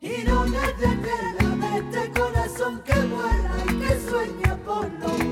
y no me desvela de este corazón que vuela y que sueña por lo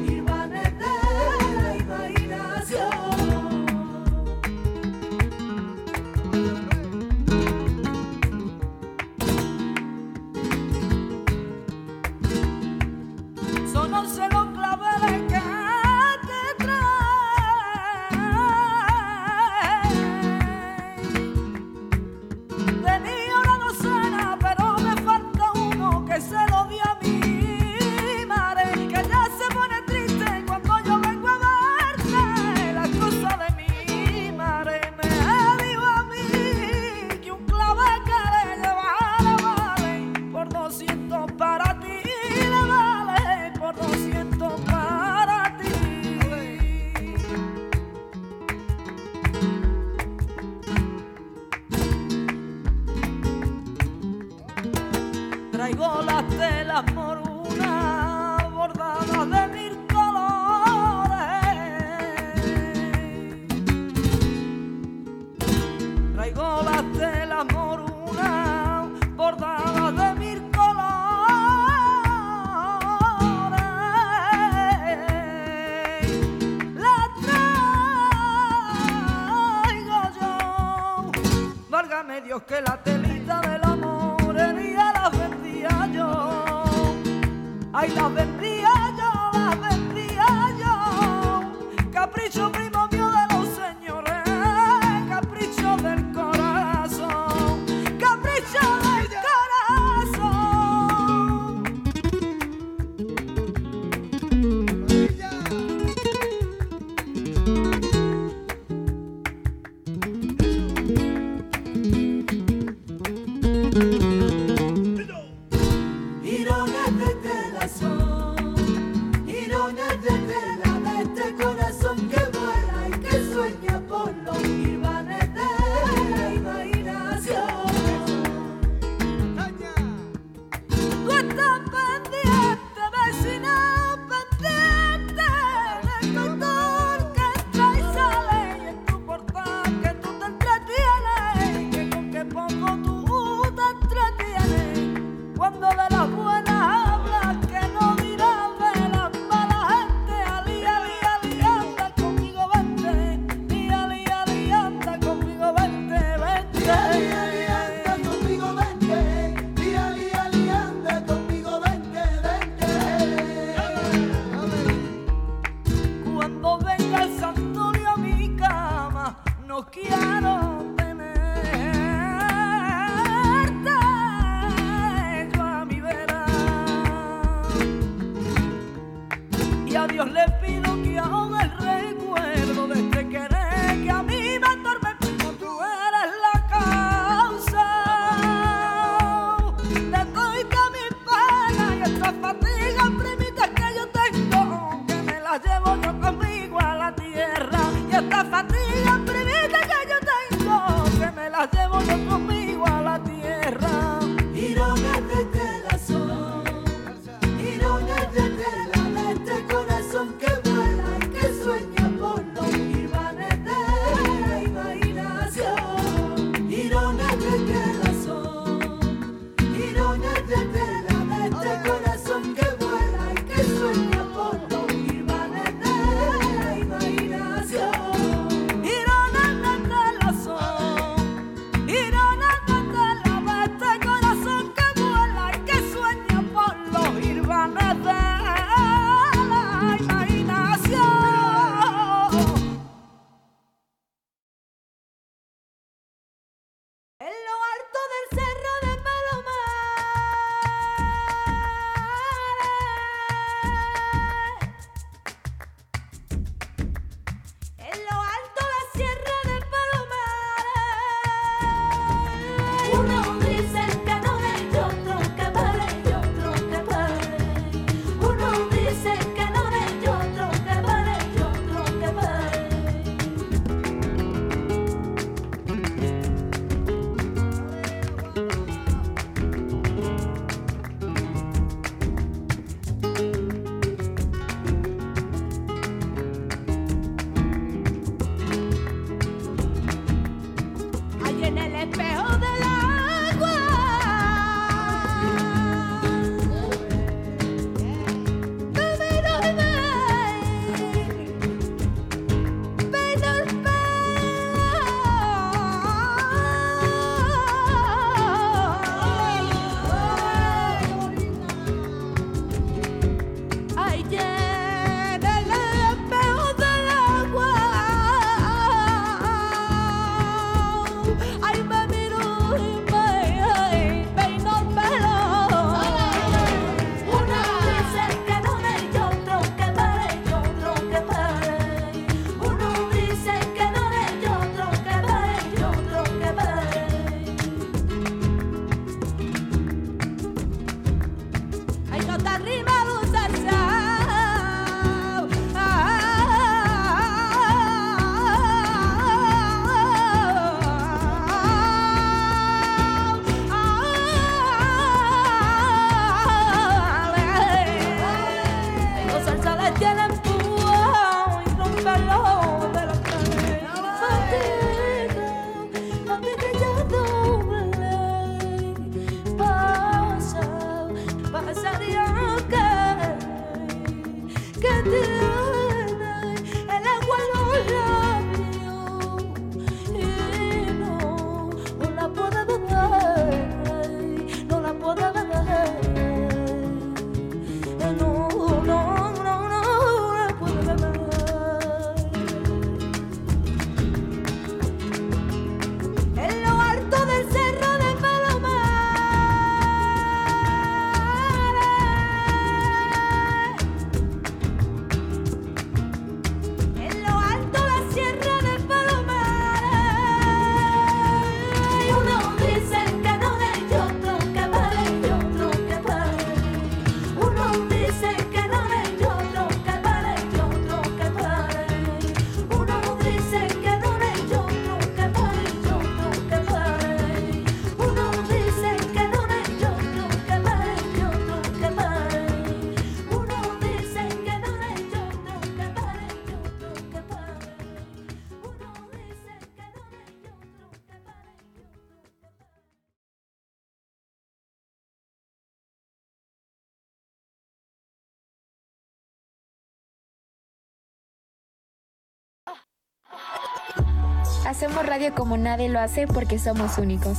Hacemos radio como nadie lo hace porque somos únicos.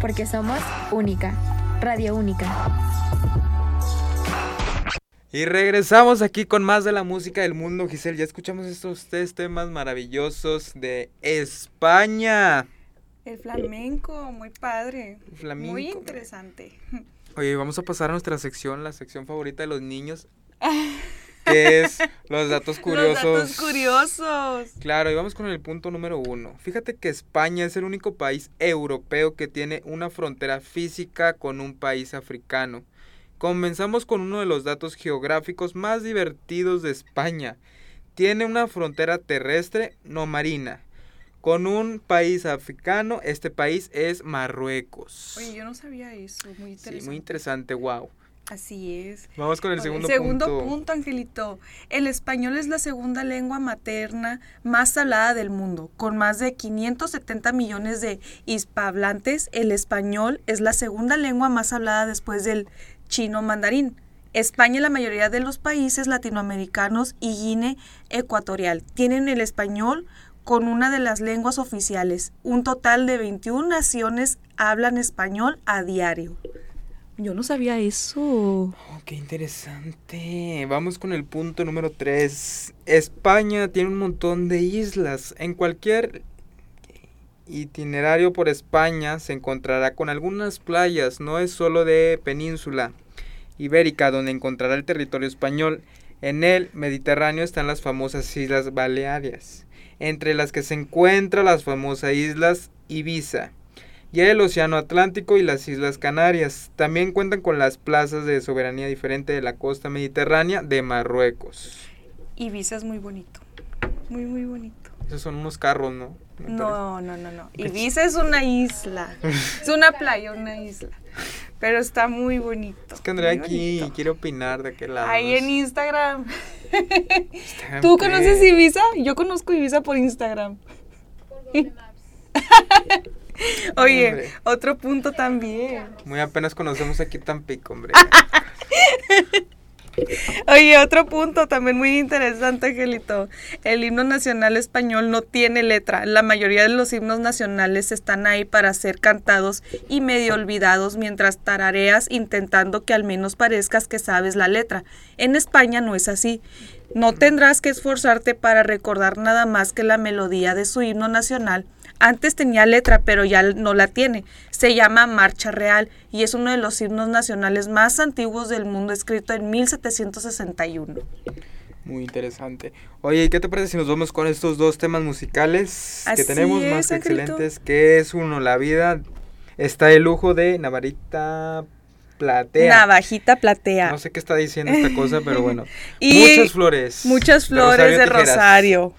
Porque somos única. Radio única. Y regresamos aquí con más de la música del mundo, Giselle. Ya escuchamos estos tres temas maravillosos de España. El flamenco, muy padre. Flamenco. Muy interesante. Oye, vamos a pasar a nuestra sección, la sección favorita de los niños, es los datos curiosos. Los datos curiosos. Claro, y vamos con el punto número uno. Fíjate que España es el único país europeo que tiene una frontera física con un país africano. Comenzamos con uno de los datos geográficos más divertidos de España. Tiene una frontera terrestre, no marina. Con un país africano, este país es Marruecos. Oye, yo no sabía eso. Muy interesante. Sí, muy interesante, wow. Así es. Vamos con el segundo, segundo punto. punto, Angelito. El español es la segunda lengua materna más hablada del mundo. Con más de 570 millones de hispanohablantes, el español es la segunda lengua más hablada después del chino mandarín. España y la mayoría de los países latinoamericanos y Guinea Ecuatorial tienen el español con una de las lenguas oficiales. Un total de 21 naciones hablan español a diario. Yo no sabía eso. Oh, qué interesante. Vamos con el punto número 3. España tiene un montón de islas. En cualquier itinerario por España se encontrará con algunas playas. No es solo de península ibérica donde encontrará el territorio español. En el Mediterráneo están las famosas Islas Baleares, entre las que se encuentran las famosas Islas Ibiza y el Océano Atlántico y las Islas Canarias. También cuentan con las plazas de soberanía diferente de la costa mediterránea de Marruecos. Ibiza es muy bonito. Muy, muy bonito. Esos son unos carros, ¿no? No, no, no, no. Ibiza es una isla. Es una playa, una isla. Pero está muy bonito. Es que Andrea aquí bonito. quiere opinar de qué lado. Ahí en Instagram. Instagram, ¿Tú conoces Ibiza? Yo conozco Ibiza por Instagram. Oye, Hombre. otro punto también. Muy apenas conocemos aquí Tampico, hombre. Oye, otro punto también muy interesante, Angelito. El himno nacional español no tiene letra. La mayoría de los himnos nacionales están ahí para ser cantados y medio olvidados mientras tarareas intentando que al menos parezcas que sabes la letra. En España no es así. No tendrás que esforzarte para recordar nada más que la melodía de su himno nacional. Antes tenía letra, pero ya no la tiene. Se llama Marcha Real y es uno de los himnos nacionales más antiguos del mundo, escrito en 1761. Muy interesante. Oye, ¿y qué te parece si nos vamos con estos dos temas musicales que tenemos es, más que excelentes? Que es uno, La Vida. Está el lujo de Navarita Platea. Navajita platea. No sé qué está diciendo esta cosa, pero bueno. Y muchas flores. Muchas flores de rosario.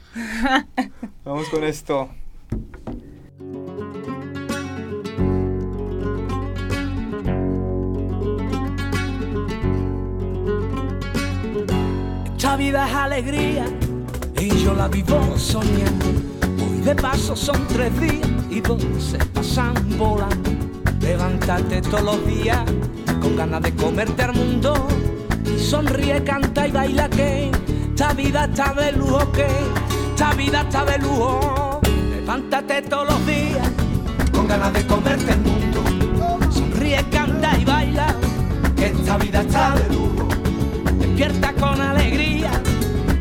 Vamos con esto. Esta vida es alegría y yo la vivo soñando. Hoy de paso son tres días y dos se pasan volando. Levantarte todos los días con ganas de comerte al mundo. Y sonríe, canta y baila que esta vida está de lujo que esta vida está de lujo. Levántate todos los días con ganas de comerte el mundo. Sonríe, canta y baila que esta vida está de lujo despierta con alegría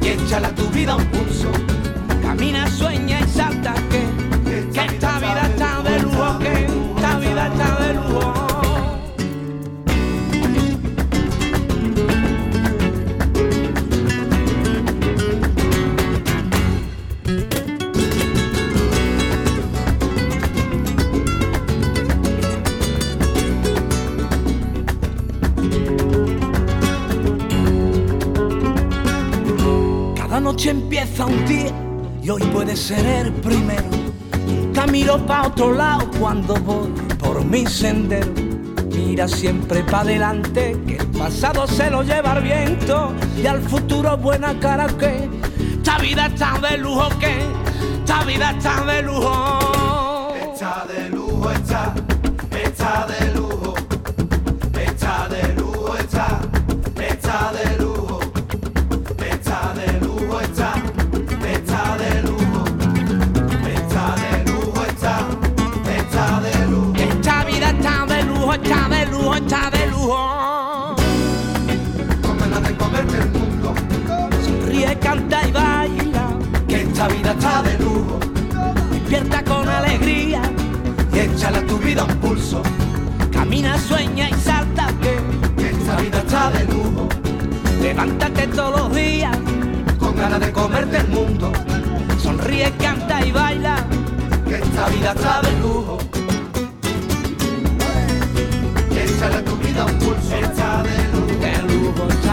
y échala tu vida un pulso. Camina, sueña y salta que, que esta vida está de lujo, que esta vida está de lujo. Noche empieza un día y hoy puede ser el primero. Nunca miro pa' otro lado cuando voy por mi sendero. Mira siempre pa' adelante, que el pasado se lo lleva el viento y al futuro buena cara que esta vida está de lujo que esta vida está de lujo. Está de lujo, está, está de lujo, Levántate todos los días con ganas de comerte el mundo. Sonríe, canta y baila, que esta vida sabe el lujo. Échale a tu vida un pulso, está de lujo. De lujo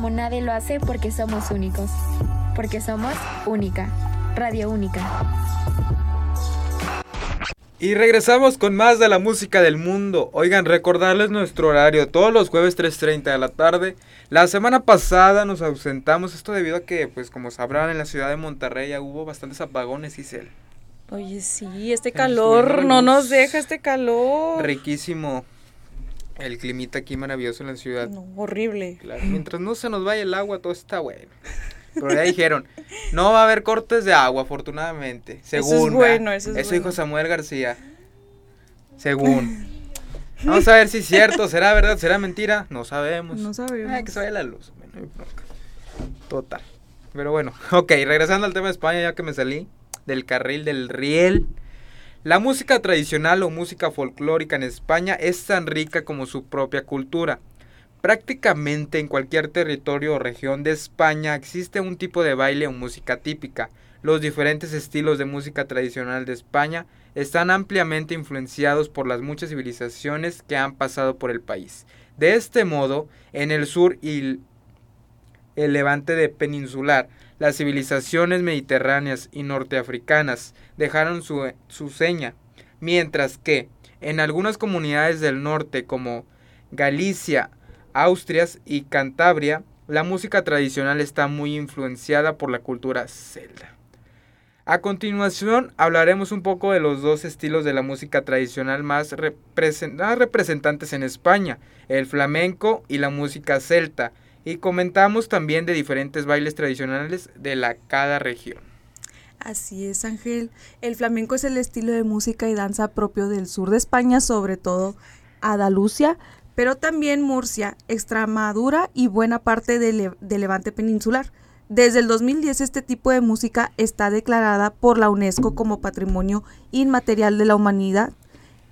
como nadie lo hace porque somos únicos. Porque somos única. Radio Única. Y regresamos con más de la música del mundo. Oigan, recordarles nuestro horario todos los jueves 3.30 de la tarde. La semana pasada nos ausentamos, esto debido a que, pues como sabrán, en la ciudad de Monterrey ya hubo bastantes apagones y cel. Oye, sí, este calor no nos deja este calor. Riquísimo el climita aquí maravilloso en la ciudad. No, horrible. Claro, mientras no se nos vaya el agua, todo está bueno. Pero ya dijeron, no va a haber cortes de agua, afortunadamente. Eso es Según. bueno, eso es Eso bueno. dijo Samuel García. Según. Vamos a ver si es cierto, será verdad, será mentira. No sabemos. No sabemos. Ah, que se vaya la luz. Total. Pero bueno, ok, regresando al tema de España, ya que me salí del carril del riel. La música tradicional o música folclórica en España es tan rica como su propia cultura. Prácticamente en cualquier territorio o región de España existe un tipo de baile o música típica. Los diferentes estilos de música tradicional de España están ampliamente influenciados por las muchas civilizaciones que han pasado por el país. De este modo, en el sur y el levante de peninsular, las civilizaciones mediterráneas y norteafricanas dejaron su, su seña, mientras que en algunas comunidades del norte como Galicia, Austrias y Cantabria, la música tradicional está muy influenciada por la cultura celta. A continuación hablaremos un poco de los dos estilos de la música tradicional más, represen- más representantes en España, el flamenco y la música celta, y comentamos también de diferentes bailes tradicionales de la cada región. Así es, Ángel. El flamenco es el estilo de música y danza propio del sur de España, sobre todo Andalucía, pero también Murcia, Extremadura y buena parte del del levante peninsular. Desde el 2010 este tipo de música está declarada por la UNESCO como Patrimonio Inmaterial de la Humanidad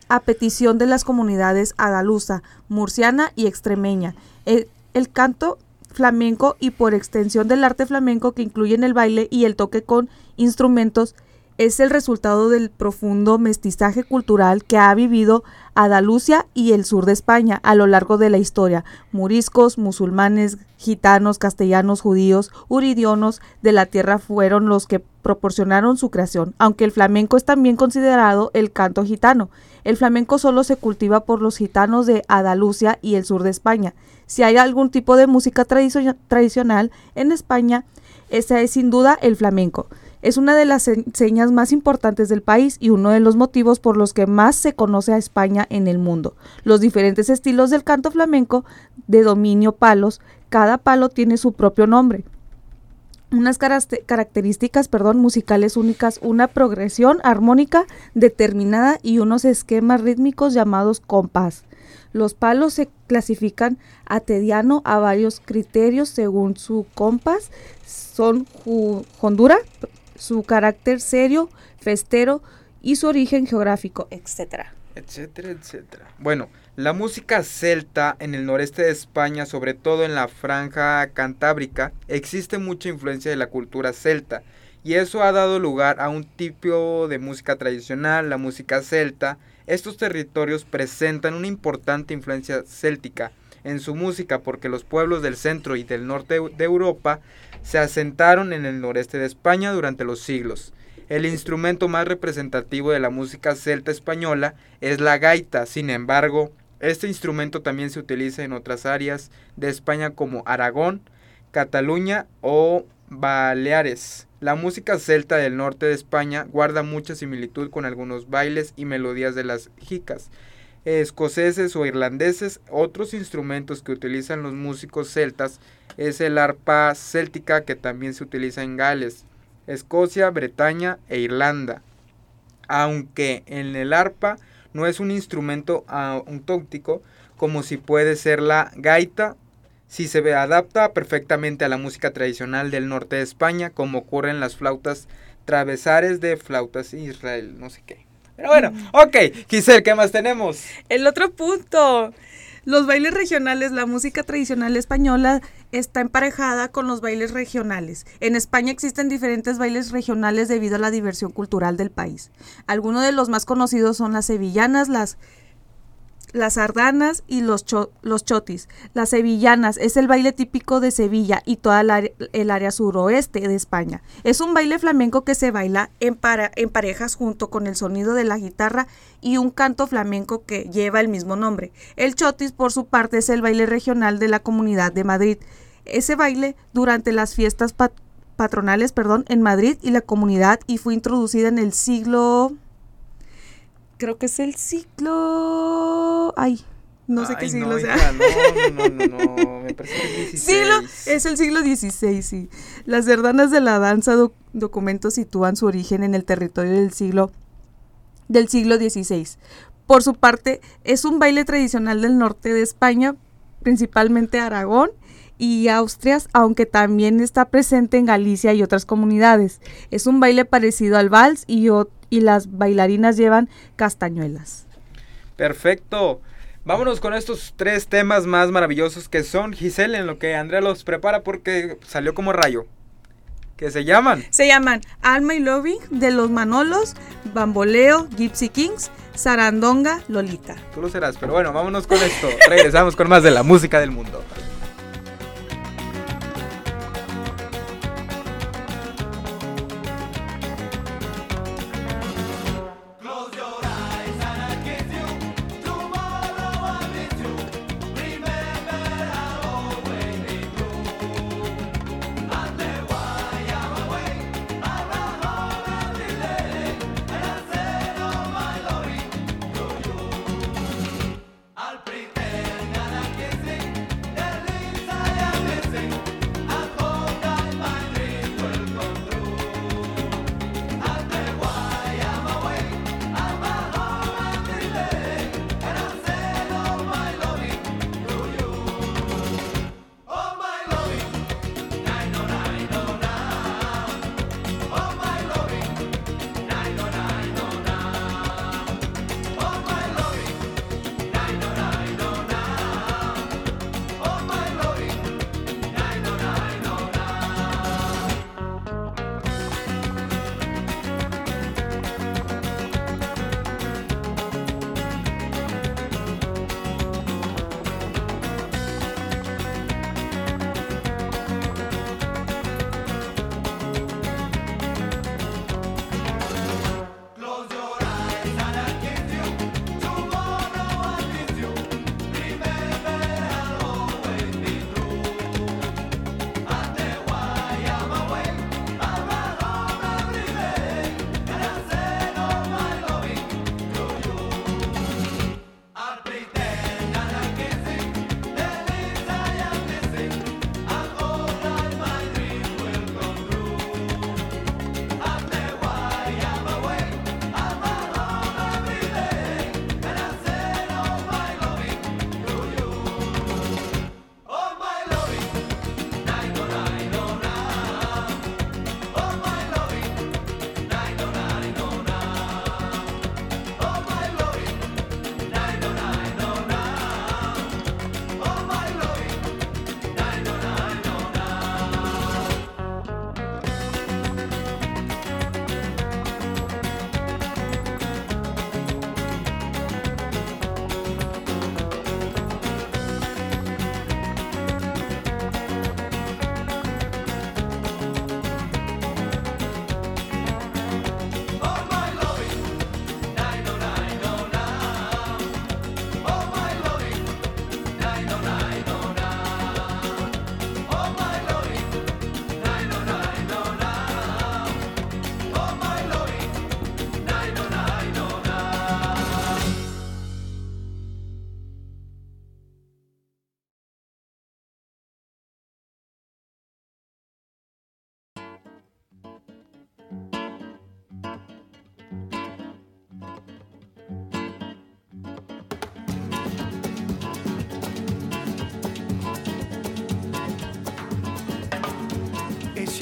a petición de las comunidades andaluza, murciana y extremeña. El, el canto flamenco y por extensión del arte flamenco que incluyen el baile y el toque con instrumentos es el resultado del profundo mestizaje cultural que ha vivido Andalucía y el sur de España a lo largo de la historia. Muriscos, musulmanes, gitanos, castellanos, judíos, uridionos de la tierra fueron los que proporcionaron su creación, aunque el flamenco es también considerado el canto gitano. El flamenco solo se cultiva por los gitanos de Andalucía y el sur de España. Si hay algún tipo de música tradicio- tradicional en España, esa es sin duda el flamenco. Es una de las se- señas más importantes del país y uno de los motivos por los que más se conoce a España en el mundo. Los diferentes estilos del canto flamenco de dominio palos, cada palo tiene su propio nombre unas características perdón, musicales únicas, una progresión armónica determinada y unos esquemas rítmicos llamados compás. Los palos se clasifican a tediano a varios criterios según su compás. Son ju- hondura, su carácter serio, festero y su origen geográfico, etcétera. etcétera, etcétera. Bueno, la música celta en el noreste de España, sobre todo en la franja cantábrica, existe mucha influencia de la cultura celta y eso ha dado lugar a un tipo de música tradicional, la música celta. Estos territorios presentan una importante influencia céltica en su música porque los pueblos del centro y del norte de Europa se asentaron en el noreste de España durante los siglos. El instrumento más representativo de la música celta española es la gaita. Sin embargo, este instrumento también se utiliza en otras áreas de España como Aragón, Cataluña o Baleares. La música celta del norte de España guarda mucha similitud con algunos bailes y melodías de las jicas, escoceses o irlandeses. Otros instrumentos que utilizan los músicos celtas es el arpa céltica que también se utiliza en Gales, Escocia, Bretaña e Irlanda. Aunque en el arpa no es un instrumento autóctico como si puede ser la gaita, si se ve- adapta perfectamente a la música tradicional del norte de España, como ocurre en las flautas travesares de flautas Israel, no sé qué. Pero bueno, ok, Giselle, ¿qué más tenemos? El otro punto. Los bailes regionales, la música tradicional española está emparejada con los bailes regionales. En España existen diferentes bailes regionales debido a la diversión cultural del país. Algunos de los más conocidos son las sevillanas, las las sardanas y los, cho- los chotis. Las sevillanas es el baile típico de Sevilla y toda el área, suroeste de España. Es un baile flamenco que se baila en, para- en parejas junto con el sonido de la guitarra y un canto flamenco que lleva el mismo nombre. El chotis, por su parte, es el baile regional de la Comunidad de Madrid. Ese baile durante las fiestas pat- patronales, perdón, en Madrid y la comunidad y fue introducida en el siglo creo que es el siglo ay, no sé qué siglo no, sea. hija, no, no, no, no, me parece que es 16. Siglo, es el siglo XVI, sí. Las cerdanas de la danza doc- documento sitúan su origen en el territorio del siglo del siglo XVI. Por su parte, es un baile tradicional del norte de España, principalmente Aragón y Austrias, aunque también está presente en Galicia y otras comunidades. Es un baile parecido al vals y, o- y las bailarinas llevan castañuelas. Perfecto. Vámonos con estos tres temas más maravillosos que son Giselle en lo que Andrea los prepara porque salió como rayo. Que se llaman. Se llaman Alma y Loving de los Manolos, Bamboleo, Gypsy Kings, Sarandonga, Lolita. Tú lo serás, pero bueno, vámonos con esto. Regresamos con más de la música del mundo.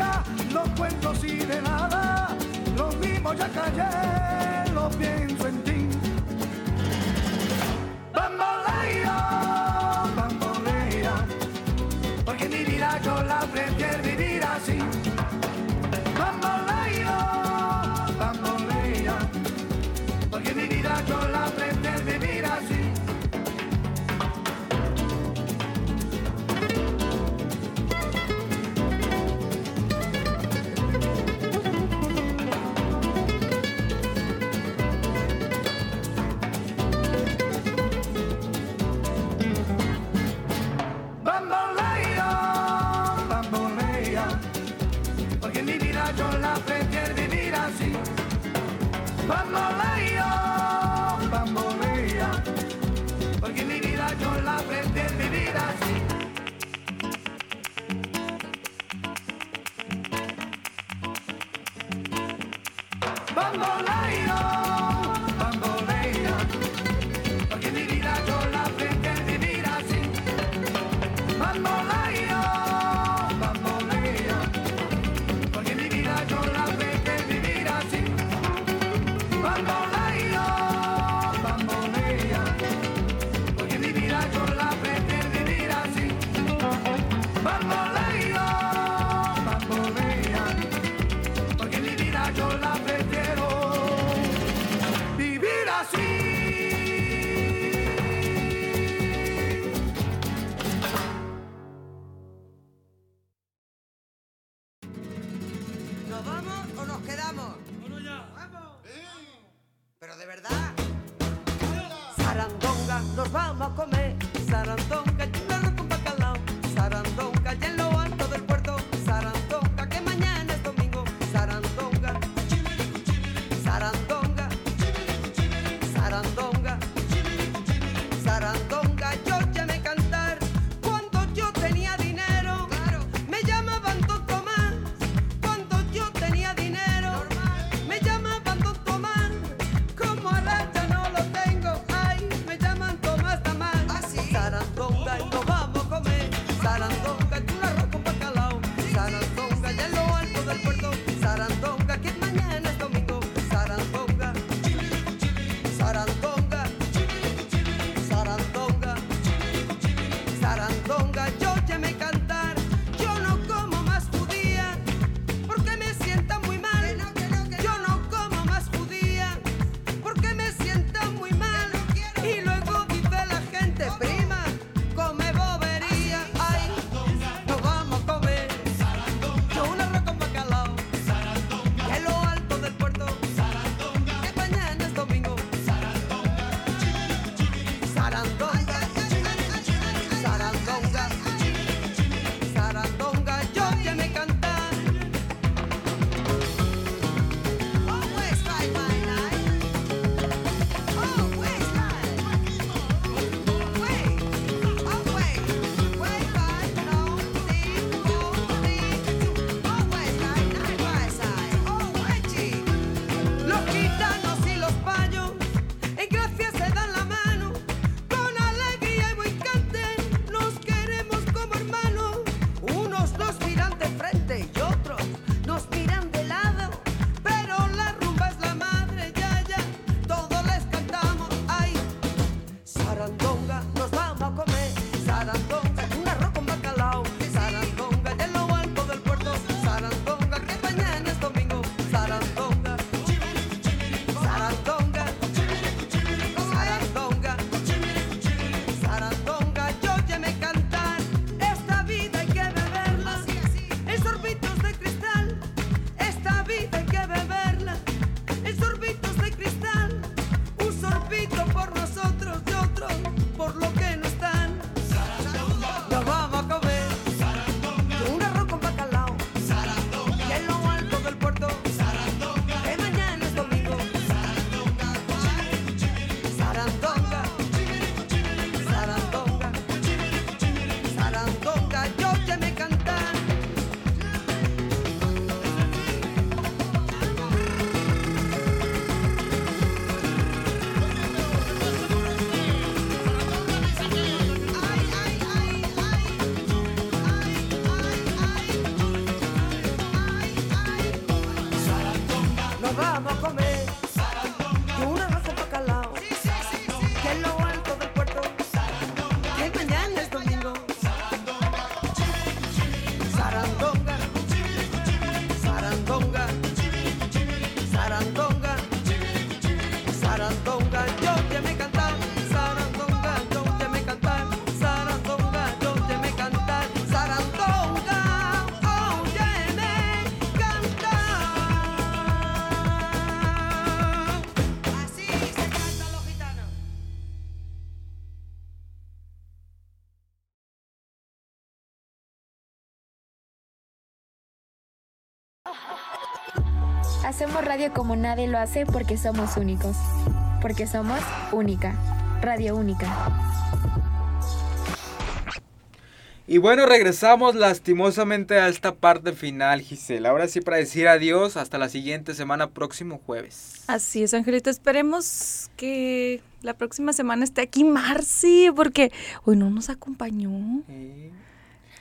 día, los cuentos y de nada, los mismos ya callé, los pienso. Hacemos radio como nadie lo hace porque somos únicos. Porque somos única. Radio única. Y bueno, regresamos lastimosamente a esta parte final, Gisela. Ahora sí para decir adiós hasta la siguiente semana, próximo jueves. Así es, Angelito. Esperemos que la próxima semana esté aquí Marci, porque hoy no nos acompañó. Sí,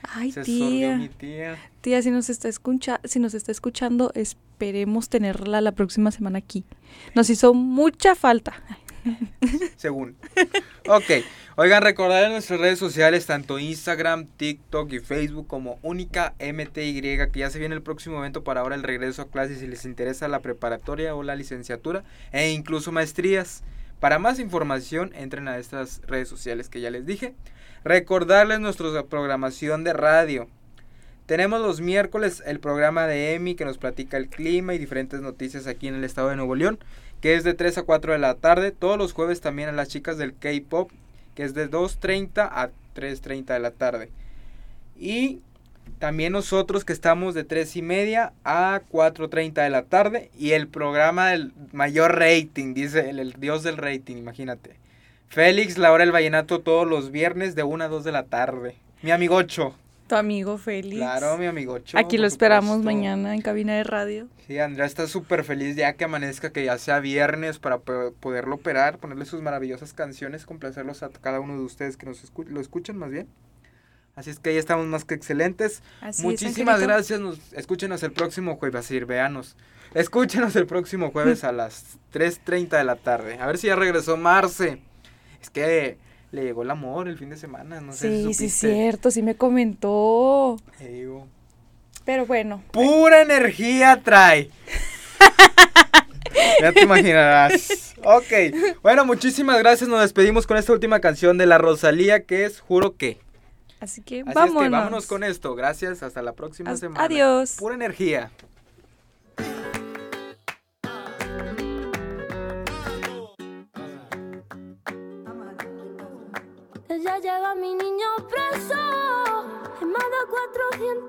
Ay, se tía. mi tía. Tía, si nos está escucha si nos está escuchando, esperemos tenerla la próxima semana aquí. Nos hizo mucha falta. según. Ok, oigan, recordar en nuestras redes sociales, tanto Instagram, TikTok y Facebook como Única MTY, que ya se viene el próximo evento para ahora el regreso a clases si les interesa la preparatoria o la licenciatura e incluso maestrías. Para más información, entren a estas redes sociales que ya les dije. Recordarles nuestra programación de radio. Tenemos los miércoles el programa de EMI que nos platica el clima y diferentes noticias aquí en el estado de Nuevo León, que es de 3 a 4 de la tarde. Todos los jueves también a las chicas del K-Pop, que es de 2.30 a 3.30 de la tarde. Y también nosotros que estamos de 3 y media a 4.30 de la tarde. Y el programa del mayor rating, dice el, el dios del rating, imagínate. Félix, la hora del vallenato todos los viernes de 1 a 2 de la tarde. Mi amigocho. Tu amigo Félix. Claro, mi amigocho. Aquí lo esperamos supuesto. mañana en cabina de radio. Sí, Andrea está súper feliz ya que amanezca, que ya sea viernes para po- poderlo operar, ponerle sus maravillosas canciones, complacerlos a cada uno de ustedes que nos escu- lo escuchan más bien. Así es que ahí estamos más que excelentes. Así es, Muchísimas Angelito. gracias. Nos, escúchenos el próximo jueves, así, véanos. Escúchenos el próximo jueves a las 3.30 de la tarde. A ver si ya regresó Marce. Es que le llegó el amor el fin de semana, no sé si sí, sí, cierto, sí me comentó. Te digo. Pero bueno, Pura energía trae. ya te imaginarás. Ok. Bueno, muchísimas gracias. Nos despedimos con esta última canción de la Rosalía que es Juro que. así que Así vámonos. es que vámonos con esto. Gracias. Hasta la próxima As- semana. adiós. Pura energía. Ya llega mi niño preso. En más de 400